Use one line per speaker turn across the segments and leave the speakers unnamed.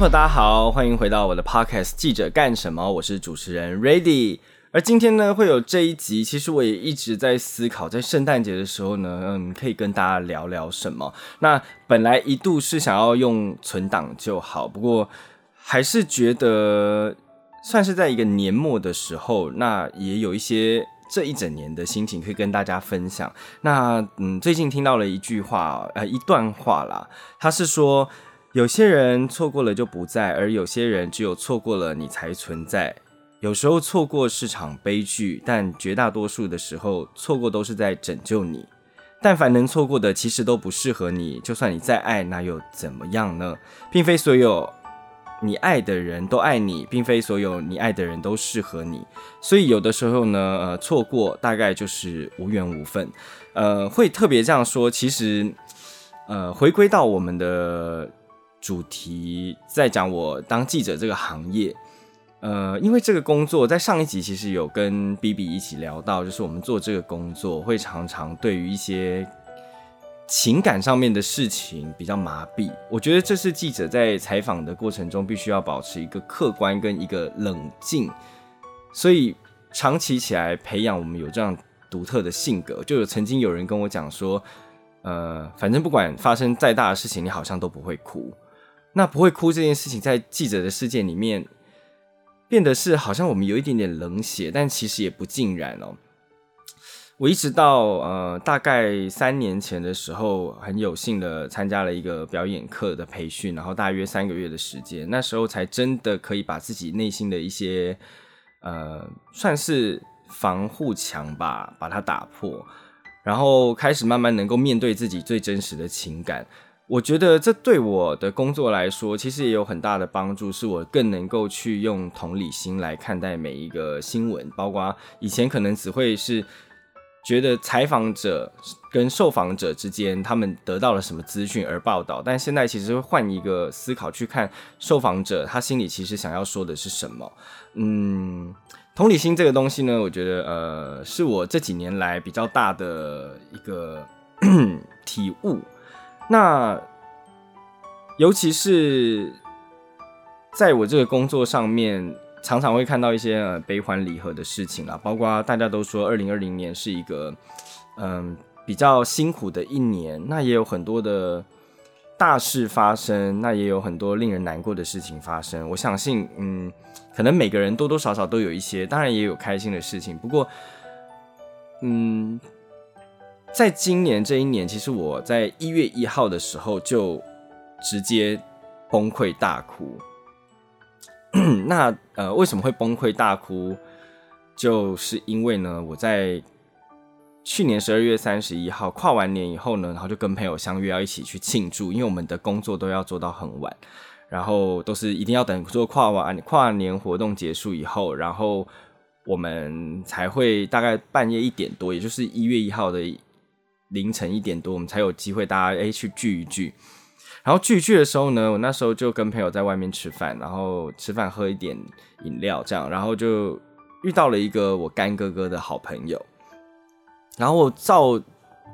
大家好，欢迎回到我的 podcast《记者干什么》，我是主持人 Ready。而今天呢，会有这一集，其实我也一直在思考，在圣诞节的时候呢，嗯，可以跟大家聊聊什么。那本来一度是想要用存档就好，不过还是觉得算是在一个年末的时候，那也有一些这一整年的心情可以跟大家分享。那嗯，最近听到了一句话，呃，一段话啦，他是说。有些人错过了就不在，而有些人只有错过了你才存在。有时候错过是场悲剧，但绝大多数的时候，错过都是在拯救你。但凡能错过的，其实都不适合你。就算你再爱，那又怎么样呢？并非所有你爱的人都爱你，并非所有你爱的人都适合你。所以有的时候呢，呃，错过大概就是无缘无分。呃，会特别这样说，其实，呃，回归到我们的。主题在讲我当记者这个行业，呃，因为这个工作在上一集其实有跟 B B 一起聊到，就是我们做这个工作会常常对于一些情感上面的事情比较麻痹。我觉得这是记者在采访的过程中必须要保持一个客观跟一个冷静，所以长期起来培养我们有这样独特的性格。就有曾经有人跟我讲说，呃，反正不管发生再大的事情，你好像都不会哭。那不会哭这件事情，在记者的世界里面，变得是好像我们有一点点冷血，但其实也不尽然哦。我一直到呃大概三年前的时候，很有幸的参加了一个表演课的培训，然后大约三个月的时间，那时候才真的可以把自己内心的一些呃算是防护墙吧，把它打破，然后开始慢慢能够面对自己最真实的情感。我觉得这对我的工作来说，其实也有很大的帮助，是我更能够去用同理心来看待每一个新闻，包括以前可能只会是觉得采访者跟受访者之间他们得到了什么资讯而报道，但现在其实会换一个思考去看受访者他心里其实想要说的是什么。嗯，同理心这个东西呢，我觉得呃是我这几年来比较大的一个 体悟。那，尤其是在我这个工作上面，常常会看到一些呃悲欢离合的事情啦。包括大家都说二零二零年是一个嗯比较辛苦的一年，那也有很多的大事发生，那也有很多令人难过的事情发生。我相信，嗯，可能每个人多多少少都有一些，当然也有开心的事情。不过，嗯。在今年这一年，其实我在一月一号的时候就直接崩溃大哭。那呃，为什么会崩溃大哭？就是因为呢，我在去年十二月三十一号跨完年以后呢，然后就跟朋友相约要一起去庆祝，因为我们的工作都要做到很晚，然后都是一定要等做跨完跨年活动结束以后，然后我们才会大概半夜一点多，也就是一月一号的。凌晨一点多，我们才有机会大家哎去聚一聚。然后聚一聚的时候呢，我那时候就跟朋友在外面吃饭，然后吃饭喝一点饮料这样，然后就遇到了一个我干哥哥的好朋友。然后照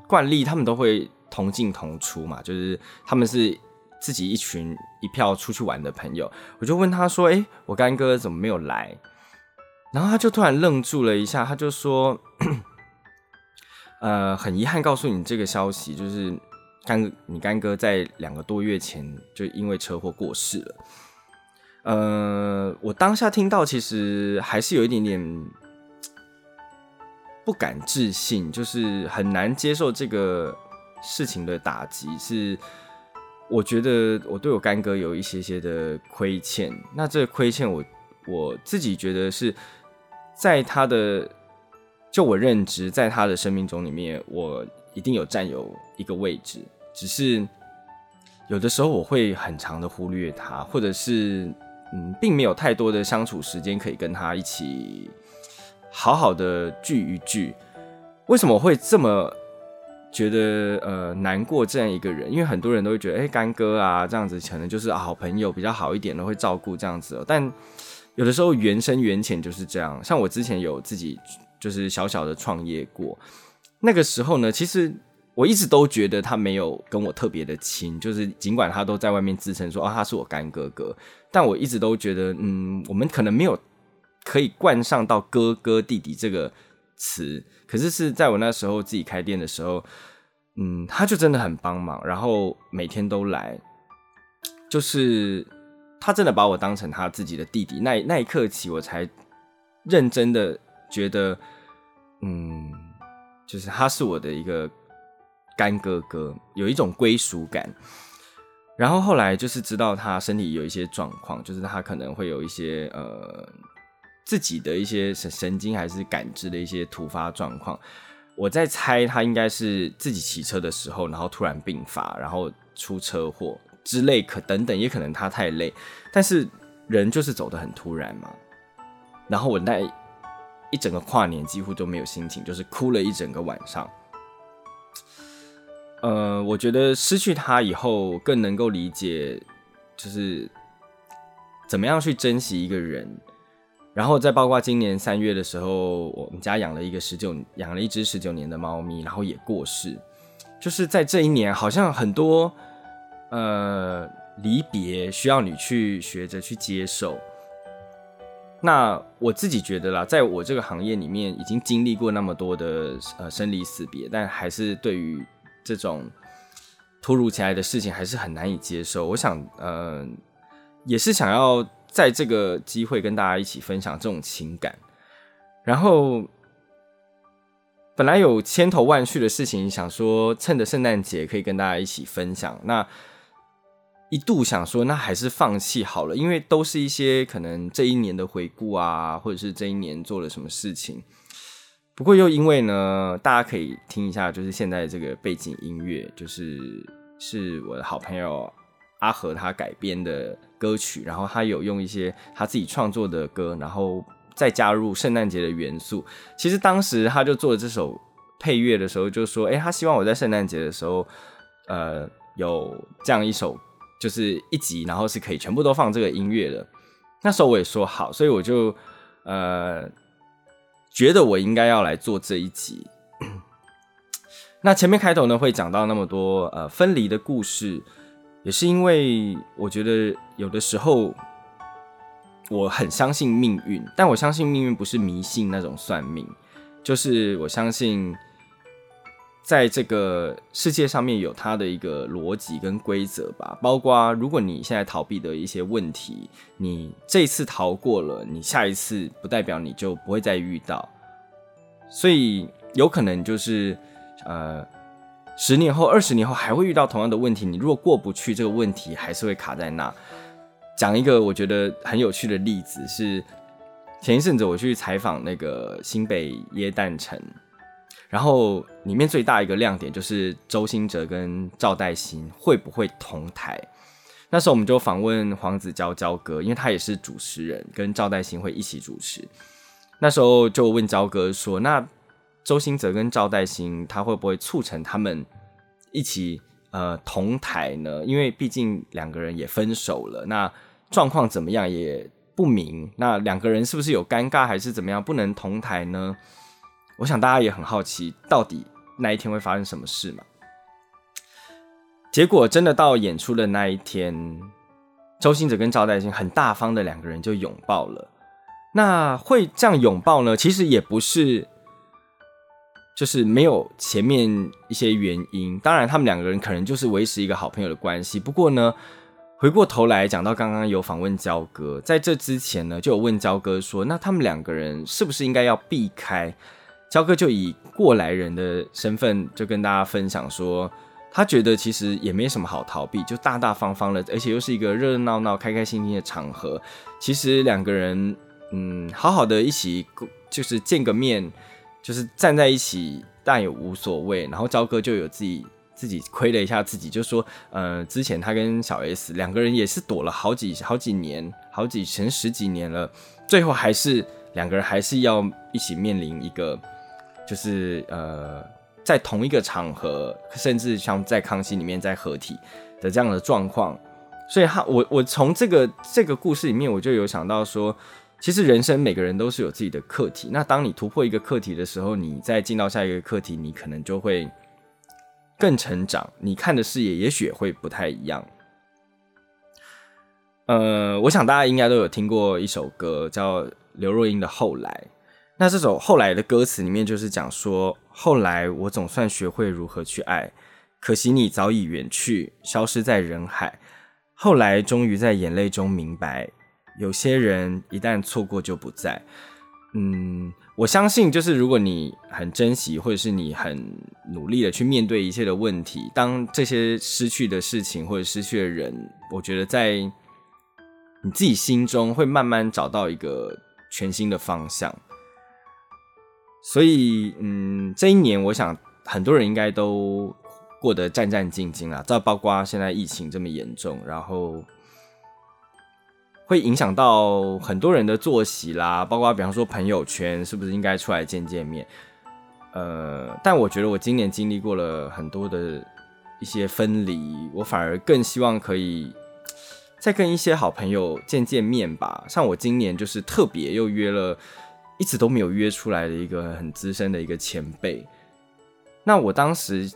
惯例，他们都会同进同出嘛，就是他们是自己一群一票出去玩的朋友。我就问他说：“哎，我干哥哥怎么没有来？”然后他就突然愣住了一下，他就说。呃，很遗憾告诉你这个消息，就是干你干哥在两个多月前就因为车祸过世了。呃，我当下听到，其实还是有一点点不敢置信，就是很难接受这个事情的打击。是我觉得我对我干哥有一些些的亏欠，那这亏欠，我我自己觉得是在他的。就我认知，在他的生命中里面，我一定有占有一个位置。只是有的时候我会很长的忽略他，或者是嗯，并没有太多的相处时间可以跟他一起好好的聚一聚。为什么会这么觉得呃难过？这样一个人，因为很多人都会觉得，哎，干哥啊，这样子可能就是好朋友比较好一点的，会照顾这样子。但有的时候缘深缘浅就是这样。像我之前有自己。就是小小的创业过，那个时候呢，其实我一直都觉得他没有跟我特别的亲，就是尽管他都在外面自称说啊他是我干哥哥，但我一直都觉得嗯，我们可能没有可以冠上到哥哥弟弟这个词。可是是在我那时候自己开店的时候，嗯，他就真的很帮忙，然后每天都来，就是他真的把我当成他自己的弟弟。那那一刻起，我才认真的觉得，嗯，就是他是我的一个干哥哥，有一种归属感。然后后来就是知道他身体有一些状况，就是他可能会有一些呃。自己的一些神神经还是感知的一些突发状况，我在猜他应该是自己骑车的时候，然后突然病发，然后出车祸之类，可等等，也可能他太累，但是人就是走得很突然嘛。然后我那一整个跨年几乎都没有心情，就是哭了一整个晚上。呃，我觉得失去他以后，更能够理解，就是怎么样去珍惜一个人。然后再包括今年三月的时候，我们家养了一个十九养了一只十九年的猫咪，然后也过世。就是在这一年，好像很多呃离别需要你去学着去接受。那我自己觉得啦，在我这个行业里面，已经经历过那么多的呃生离死别，但还是对于这种突如其来的事情，还是很难以接受。我想，呃，也是想要。在这个机会跟大家一起分享这种情感，然后本来有千头万绪的事情想说，趁着圣诞节可以跟大家一起分享。那一度想说，那还是放弃好了，因为都是一些可能这一年的回顾啊，或者是这一年做了什么事情。不过又因为呢，大家可以听一下，就是现在这个背景音乐，就是是我的好朋友。阿和他改编的歌曲，然后他有用一些他自己创作的歌，然后再加入圣诞节的元素。其实当时他就做了这首配乐的时候，就说：“哎，他希望我在圣诞节的时候，呃，有这样一首，就是一集，然后是可以全部都放这个音乐的。”那时候我也说好，所以我就呃觉得我应该要来做这一集。那前面开头呢，会讲到那么多呃分离的故事。也是因为我觉得有的时候我很相信命运，但我相信命运不是迷信那种算命，就是我相信在这个世界上面有它的一个逻辑跟规则吧。包括如果你现在逃避的一些问题，你这次逃过了，你下一次不代表你就不会再遇到，所以有可能就是呃。十年后、二十年后还会遇到同样的问题，你如果过不去这个问题，还是会卡在那。讲一个我觉得很有趣的例子是，前一阵子我去采访那个新北耶诞城，然后里面最大一个亮点就是周兴哲跟赵代新会不会同台。那时候我们就访问黄子佼佼哥，因为他也是主持人，跟赵代新会一起主持。那时候就问佼哥说：“那？”周星哲跟赵代新，他会不会促成他们一起呃同台呢？因为毕竟两个人也分手了，那状况怎么样也不明。那两个人是不是有尴尬，还是怎么样不能同台呢？我想大家也很好奇，到底那一天会发生什么事嘛？结果真的到演出的那一天，周星哲跟赵代新很大方的两个人就拥抱了。那会这样拥抱呢？其实也不是。就是没有前面一些原因，当然他们两个人可能就是维持一个好朋友的关系。不过呢，回过头来讲到刚刚有访问焦哥，在这之前呢，就有问焦哥说，那他们两个人是不是应该要避开？焦哥就以过来人的身份就跟大家分享说，他觉得其实也没什么好逃避，就大大方方的，而且又是一个热热闹闹、开开心心的场合。其实两个人，嗯，好好的一起就是见个面。就是站在一起，但也无所谓。然后焦哥就有自己自己亏了一下自己，就说，呃，之前他跟小 S 两个人也是躲了好几好几年，好几成十几年了，最后还是两个人还是要一起面临一个，就是呃，在同一个场合，甚至像在康熙里面在合体的这样的状况。所以，他我我从这个这个故事里面，我就有想到说。其实人生每个人都是有自己的课题。那当你突破一个课题的时候，你再进到下一个课题，你可能就会更成长，你看的视野也许会不太一样。呃，我想大家应该都有听过一首歌，叫刘若英的《后来》。那这首《后来》的歌词里面就是讲说，后来我总算学会如何去爱，可惜你早已远去，消失在人海。后来终于在眼泪中明白，有些人一旦错过就不在。嗯，我相信就是如果你很珍惜，或者是你很努力的去面对一切的问题，当这些失去的事情或者失去的人，我觉得在。你自己心中会慢慢找到一个全新的方向，所以，嗯，这一年我想很多人应该都过得战战兢兢啊。再包括现在疫情这么严重，然后会影响到很多人的作息啦，包括比方说朋友圈是不是应该出来见见面？呃，但我觉得我今年经历过了很多的一些分离，我反而更希望可以。再跟一些好朋友见见面吧，像我今年就是特别又约了，一直都没有约出来的一个很资深的一个前辈。那我当时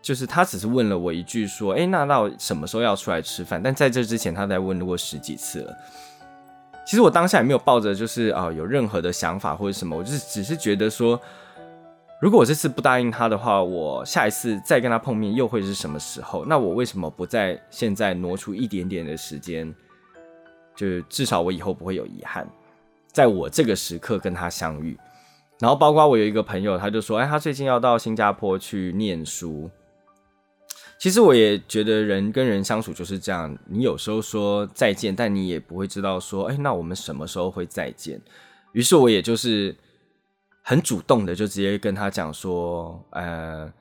就是他只是问了我一句说：“哎，那到什么时候要出来吃饭？”但在这之前，他在问过十几次了。其实我当下也没有抱着就是啊有任何的想法或者什么，我就是只是觉得说。如果我这次不答应他的话，我下一次再跟他碰面又会是什么时候？那我为什么不在现在挪出一点点的时间，就是至少我以后不会有遗憾，在我这个时刻跟他相遇。然后包括我有一个朋友，他就说：“哎，他最近要到新加坡去念书。”其实我也觉得人跟人相处就是这样，你有时候说再见，但你也不会知道说：“哎，那我们什么时候会再见？”于是我也就是。很主动的就直接跟他讲说，呃，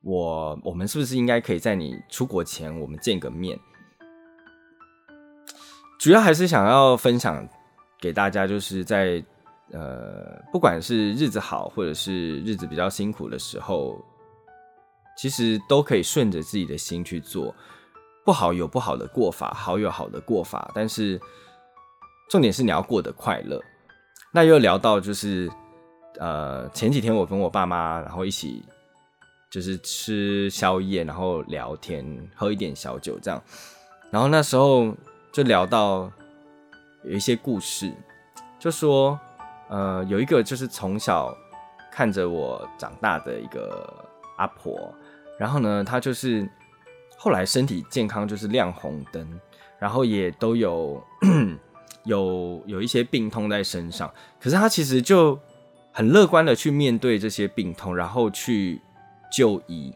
我我们是不是应该可以在你出国前我们见个面？主要还是想要分享给大家，就是在呃，不管是日子好或者是日子比较辛苦的时候，其实都可以顺着自己的心去做。不好有不好的过法，好有好的过法，但是重点是你要过得快乐。那又聊到就是。呃，前几天我跟我爸妈，然后一起就是吃宵夜，然后聊天，喝一点小酒这样。然后那时候就聊到有一些故事，就说呃，有一个就是从小看着我长大的一个阿婆，然后呢，她就是后来身体健康就是亮红灯，然后也都有 有有一些病痛在身上，可是她其实就。很乐观的去面对这些病痛，然后去就医，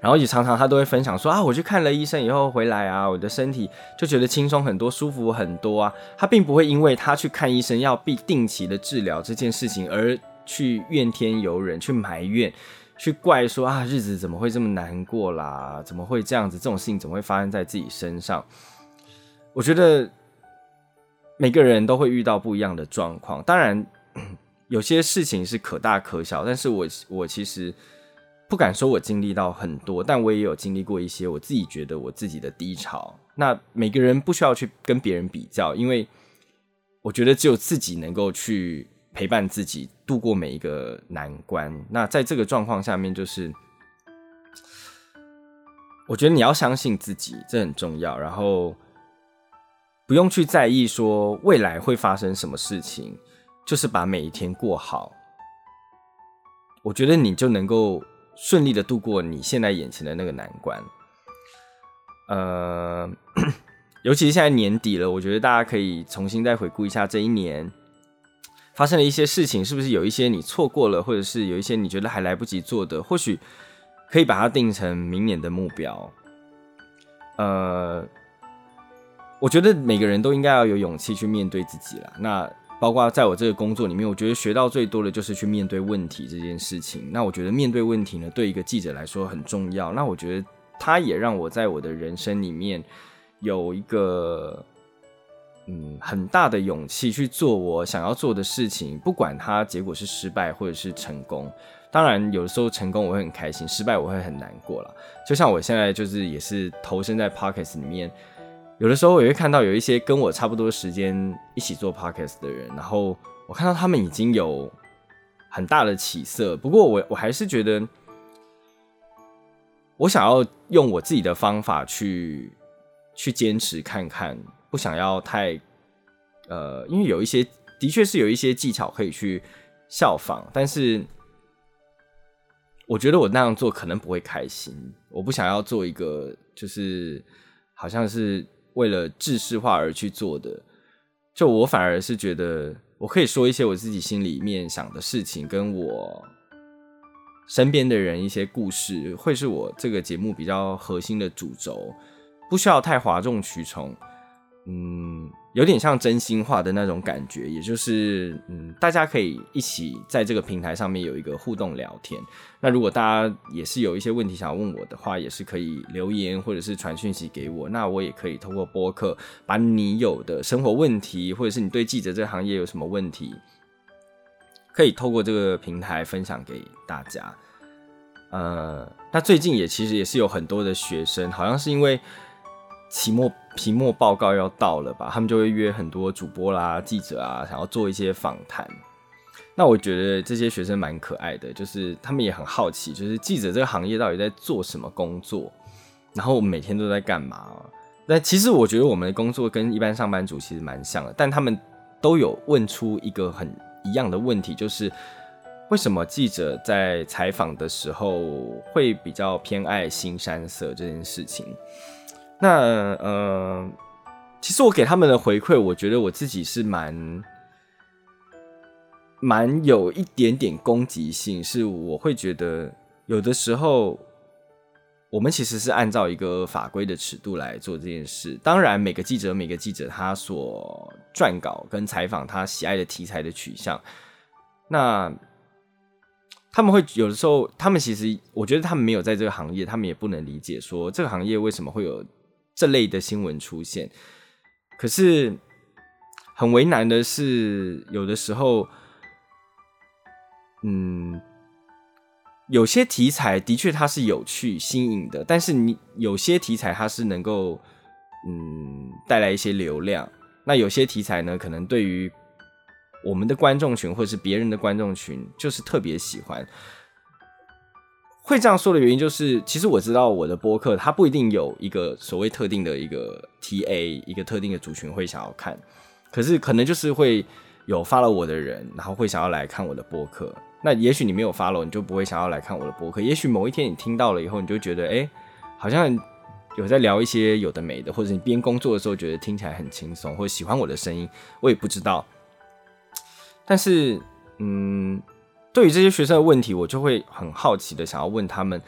然后也常常他都会分享说啊，我去看了医生以后回来啊，我的身体就觉得轻松很多，舒服很多啊。他并不会因为他去看医生要必定期的治疗这件事情而去怨天尤人，去埋怨，去怪说啊，日子怎么会这么难过啦？怎么会这样子？这种事情怎么会发生在自己身上？我觉得每个人都会遇到不一样的状况，当然。有些事情是可大可小，但是我我其实不敢说我经历到很多，但我也有经历过一些我自己觉得我自己的低潮。那每个人不需要去跟别人比较，因为我觉得只有自己能够去陪伴自己度过每一个难关。那在这个状况下面，就是我觉得你要相信自己，这很重要。然后不用去在意说未来会发生什么事情。就是把每一天过好，我觉得你就能够顺利的度过你现在眼前的那个难关。呃，尤其是现在年底了，我觉得大家可以重新再回顾一下这一年发生了一些事情，是不是有一些你错过了，或者是有一些你觉得还来不及做的，或许可以把它定成明年的目标。呃，我觉得每个人都应该要有勇气去面对自己了。那。包括在我这个工作里面，我觉得学到最多的就是去面对问题这件事情。那我觉得面对问题呢，对一个记者来说很重要。那我觉得它也让我在我的人生里面有一个嗯很大的勇气去做我想要做的事情，不管它结果是失败或者是成功。当然，有的时候成功我会很开心，失败我会很难过了。就像我现在就是也是投身在 Pockets 里面。有的时候我会看到有一些跟我差不多时间一起做 podcast 的人，然后我看到他们已经有很大的起色。不过我我还是觉得，我想要用我自己的方法去去坚持看看，不想要太呃，因为有一些的确是有一些技巧可以去效仿，但是我觉得我那样做可能不会开心。我不想要做一个就是好像是为了制式化而去做的，就我反而是觉得我可以说一些我自己心里面想的事情，跟我。身边的人一些故事，会是我这个节目比较核心的主轴，不需要太哗众取宠，嗯，有点像真心话的那种感觉，也就是，嗯，大家可以一起在这个平台上面有一个互动聊天。那如果大家也是有一些问题想要问我的话，也是可以留言或者是传讯息给我，那我也可以通过播客把你有的生活问题，或者是你对记者这个行业有什么问题。可以透过这个平台分享给大家。呃，那最近也其实也是有很多的学生，好像是因为期末期末报告要到了吧，他们就会约很多主播啦、记者啊，想要做一些访谈。那我觉得这些学生蛮可爱的，就是他们也很好奇，就是记者这个行业到底在做什么工作，然后每天都在干嘛。那其实我觉得我们的工作跟一般上班族其实蛮像的，但他们都有问出一个很。一样的问题就是，为什么记者在采访的时候会比较偏爱新山色这件事情？那呃，其实我给他们的回馈，我觉得我自己是蛮蛮有一点点攻击性，是我会觉得有的时候。我们其实是按照一个法规的尺度来做这件事。当然，每个记者、每个记者他所撰稿跟采访他喜爱的题材的取向，那他们会有的时候，他们其实我觉得他们没有在这个行业，他们也不能理解说这个行业为什么会有这类的新闻出现。可是很为难的是，有的时候，嗯。有些题材的确它是有趣新颖的，但是你有些题材它是能够嗯带来一些流量，那有些题材呢，可能对于我们的观众群或者是别人的观众群就是特别喜欢。会这样说的原因就是，其实我知道我的播客它不一定有一个所谓特定的一个 TA 一个特定的族群会想要看，可是可能就是会有发了我的人，然后会想要来看我的播客。那也许你没有 follow，你就不会想要来看我的播客。也许某一天你听到了以后，你就觉得，哎，好像有在聊一些有的没的，或者你边工作的时候觉得听起来很轻松，或者喜欢我的声音，我也不知道。但是，嗯，对于这些学生的问题，我就会很好奇的想要问他们：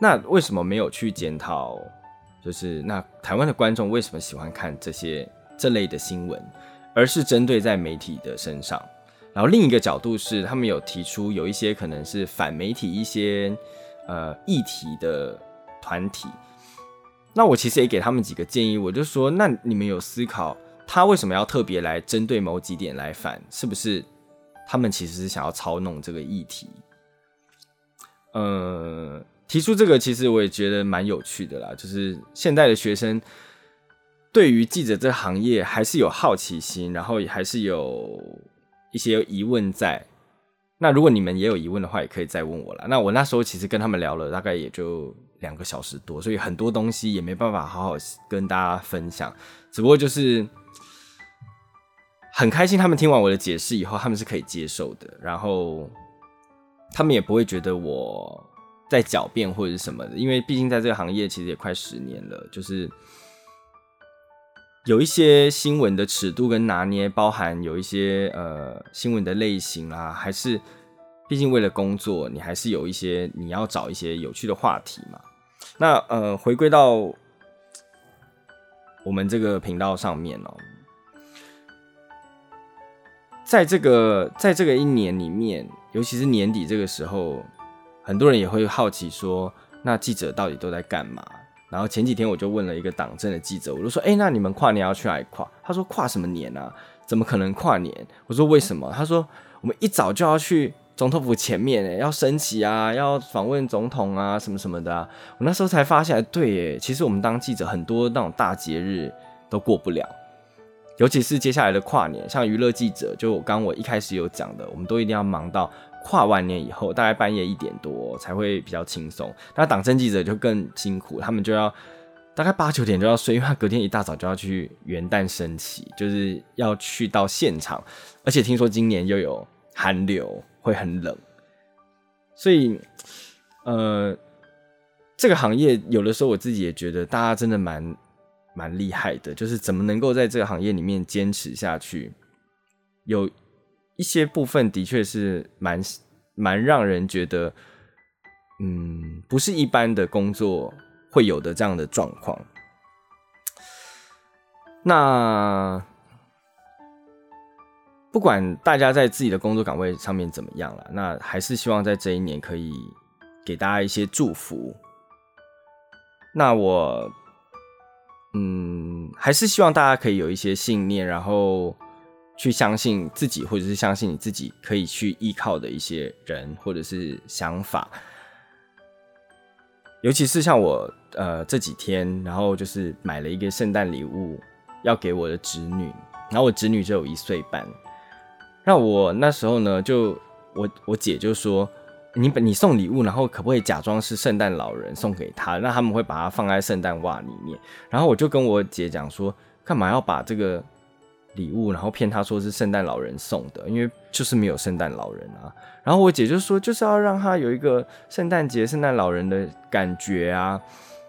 那为什么没有去检讨？就是那台湾的观众为什么喜欢看这些这类的新闻，而是针对在媒体的身上？然后另一个角度是，他们有提出有一些可能是反媒体一些呃议题的团体，那我其实也给他们几个建议，我就说，那你们有思考他为什么要特别来针对某几点来反，是不是他们其实是想要操弄这个议题？呃，提出这个其实我也觉得蛮有趣的啦，就是现在的学生对于记者这行业还是有好奇心，然后也还是有。一些疑问在，那如果你们也有疑问的话，也可以再问我了。那我那时候其实跟他们聊了大概也就两个小时多，所以很多东西也没办法好好跟大家分享。只不过就是很开心，他们听完我的解释以后，他们是可以接受的，然后他们也不会觉得我在狡辩或者是什么的，因为毕竟在这个行业其实也快十年了，就是。有一些新闻的尺度跟拿捏，包含有一些呃新闻的类型啊，还是毕竟为了工作，你还是有一些你要找一些有趣的话题嘛。那呃，回归到我们这个频道上面哦，在这个在这个一年里面，尤其是年底这个时候，很多人也会好奇说，那记者到底都在干嘛？然后前几天我就问了一个党政的记者，我就说：“哎，那你们跨年要去哪里跨？”他说：“跨什么年啊？怎么可能跨年？”我说：“为什么？”他说：“我们一早就要去总统府前面，哎，要升旗啊，要访问总统啊，什么什么的。”我那时候才发现，对，哎，其实我们当记者很多那种大节日都过不了，尤其是接下来的跨年，像娱乐记者，就我刚我一开始有讲的，我们都一定要忙到跨完年以后，大概半夜一点多才会比较轻松。那党政记者就更辛苦，他们就要大概八九点就要睡，因为他隔天一大早就要去元旦升旗，就是要去到现场。而且听说今年又有寒流，会很冷，所以呃，这个行业有的时候我自己也觉得大家真的蛮蛮厉害的，就是怎么能够在这个行业里面坚持下去，有。一些部分的确是蛮蛮让人觉得，嗯，不是一般的工作会有的这样的状况。那不管大家在自己的工作岗位上面怎么样了，那还是希望在这一年可以给大家一些祝福。那我，嗯，还是希望大家可以有一些信念，然后。去相信自己，或者是相信你自己可以去依靠的一些人，或者是想法。尤其是像我，呃，这几天，然后就是买了一个圣诞礼物要给我的侄女，然后我侄女只有一岁半。那我那时候呢，就我我姐就说：“你你送礼物，然后可不可以假装是圣诞老人送给他？那他们会把它放在圣诞袜里面。”然后我就跟我姐讲说：“干嘛要把这个？”礼物，然后骗他说是圣诞老人送的，因为就是没有圣诞老人啊。然后我姐就说，就是要让他有一个圣诞节圣诞老人的感觉啊。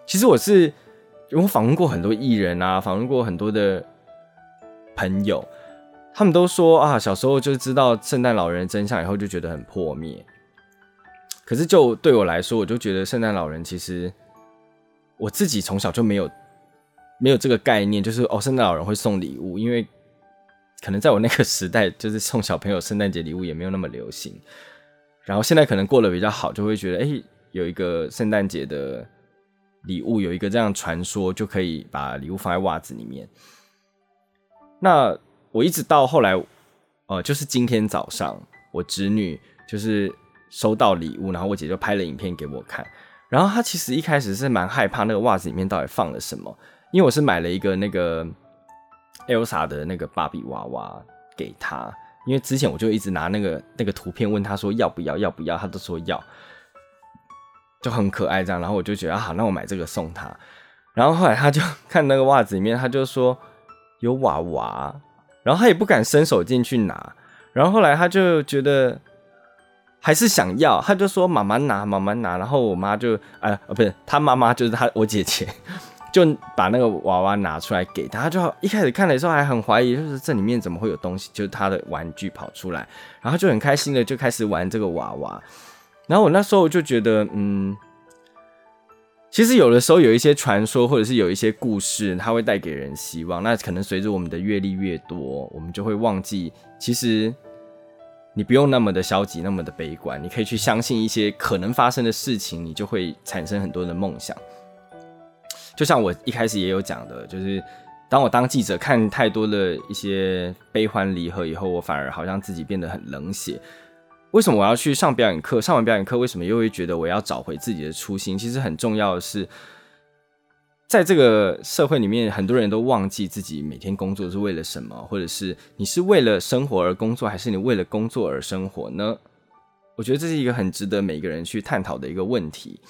其实我是我访问过很多艺人啊，访问过很多的朋友，他们都说啊，小时候就知道圣诞老人的真相以后就觉得很破灭。可是就对我来说，我就觉得圣诞老人其实我自己从小就没有没有这个概念，就是哦，圣诞老人会送礼物，因为。可能在我那个时代，就是送小朋友圣诞节礼物也没有那么流行。然后现在可能过得比较好，就会觉得，哎，有一个圣诞节的礼物，有一个这样传说，就可以把礼物放在袜子里面。那我一直到后来，呃，就是今天早上，我侄女就是收到礼物，然后我姐就拍了影片给我看。然后她其实一开始是蛮害怕那个袜子里面到底放了什么，因为我是买了一个那个。Elsa 的那个芭比娃娃给她，因为之前我就一直拿那个那个图片问她说要不要要不要，她都说要，就很可爱这样。然后我就觉得好，那我买这个送她。然后后来她就看那个袜子里面，她就说有娃娃，然后她也不敢伸手进去拿。然后后来她就觉得还是想要，他就说妈妈拿妈妈拿。然后我妈就呃不是他妈妈就是他我姐姐。就把那个娃娃拿出来给他，就一开始看的时候还很怀疑，就是这里面怎么会有东西，就是他的玩具跑出来，然后就很开心的就开始玩这个娃娃。然后我那时候就觉得，嗯，其实有的时候有一些传说或者是有一些故事，它会带给人希望。那可能随着我们的阅历越多，我们就会忘记，其实你不用那么的消极，那么的悲观，你可以去相信一些可能发生的事情，你就会产生很多的梦想。就像我一开始也有讲的，就是当我当记者看太多的一些悲欢离合以后，我反而好像自己变得很冷血。为什么我要去上表演课？上完表演课，为什么又会觉得我要找回自己的初心？其实很重要的是，在这个社会里面，很多人都忘记自己每天工作是为了什么，或者是你是为了生活而工作，还是你为了工作而生活呢？我觉得这是一个很值得每个人去探讨的一个问题。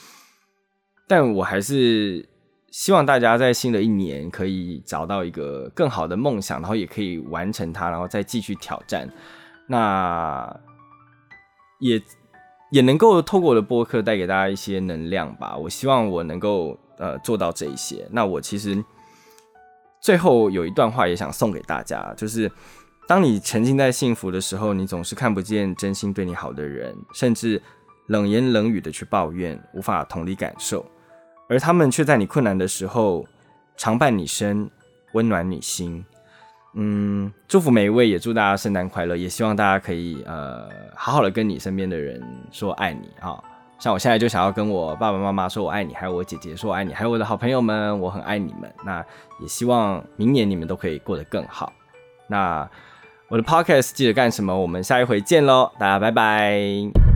但我还是。希望大家在新的一年可以找到一个更好的梦想，然后也可以完成它，然后再继续挑战。那也也能够透过我的播客带给大家一些能量吧。我希望我能够呃做到这一些。那我其实最后有一段话也想送给大家，就是当你沉浸在幸福的时候，你总是看不见真心对你好的人，甚至冷言冷语的去抱怨，无法同理感受。而他们却在你困难的时候常伴你身，温暖你心。嗯，祝福每一位，也祝大家圣诞快乐。也希望大家可以呃好好的跟你身边的人说爱你啊。像我现在就想要跟我爸爸妈妈说我爱你，还有我姐姐说我爱你，还有我的好朋友们，我很爱你们。那也希望明年你们都可以过得更好。那我的 podcast 记得干什么？我们下一回见喽，大家拜拜。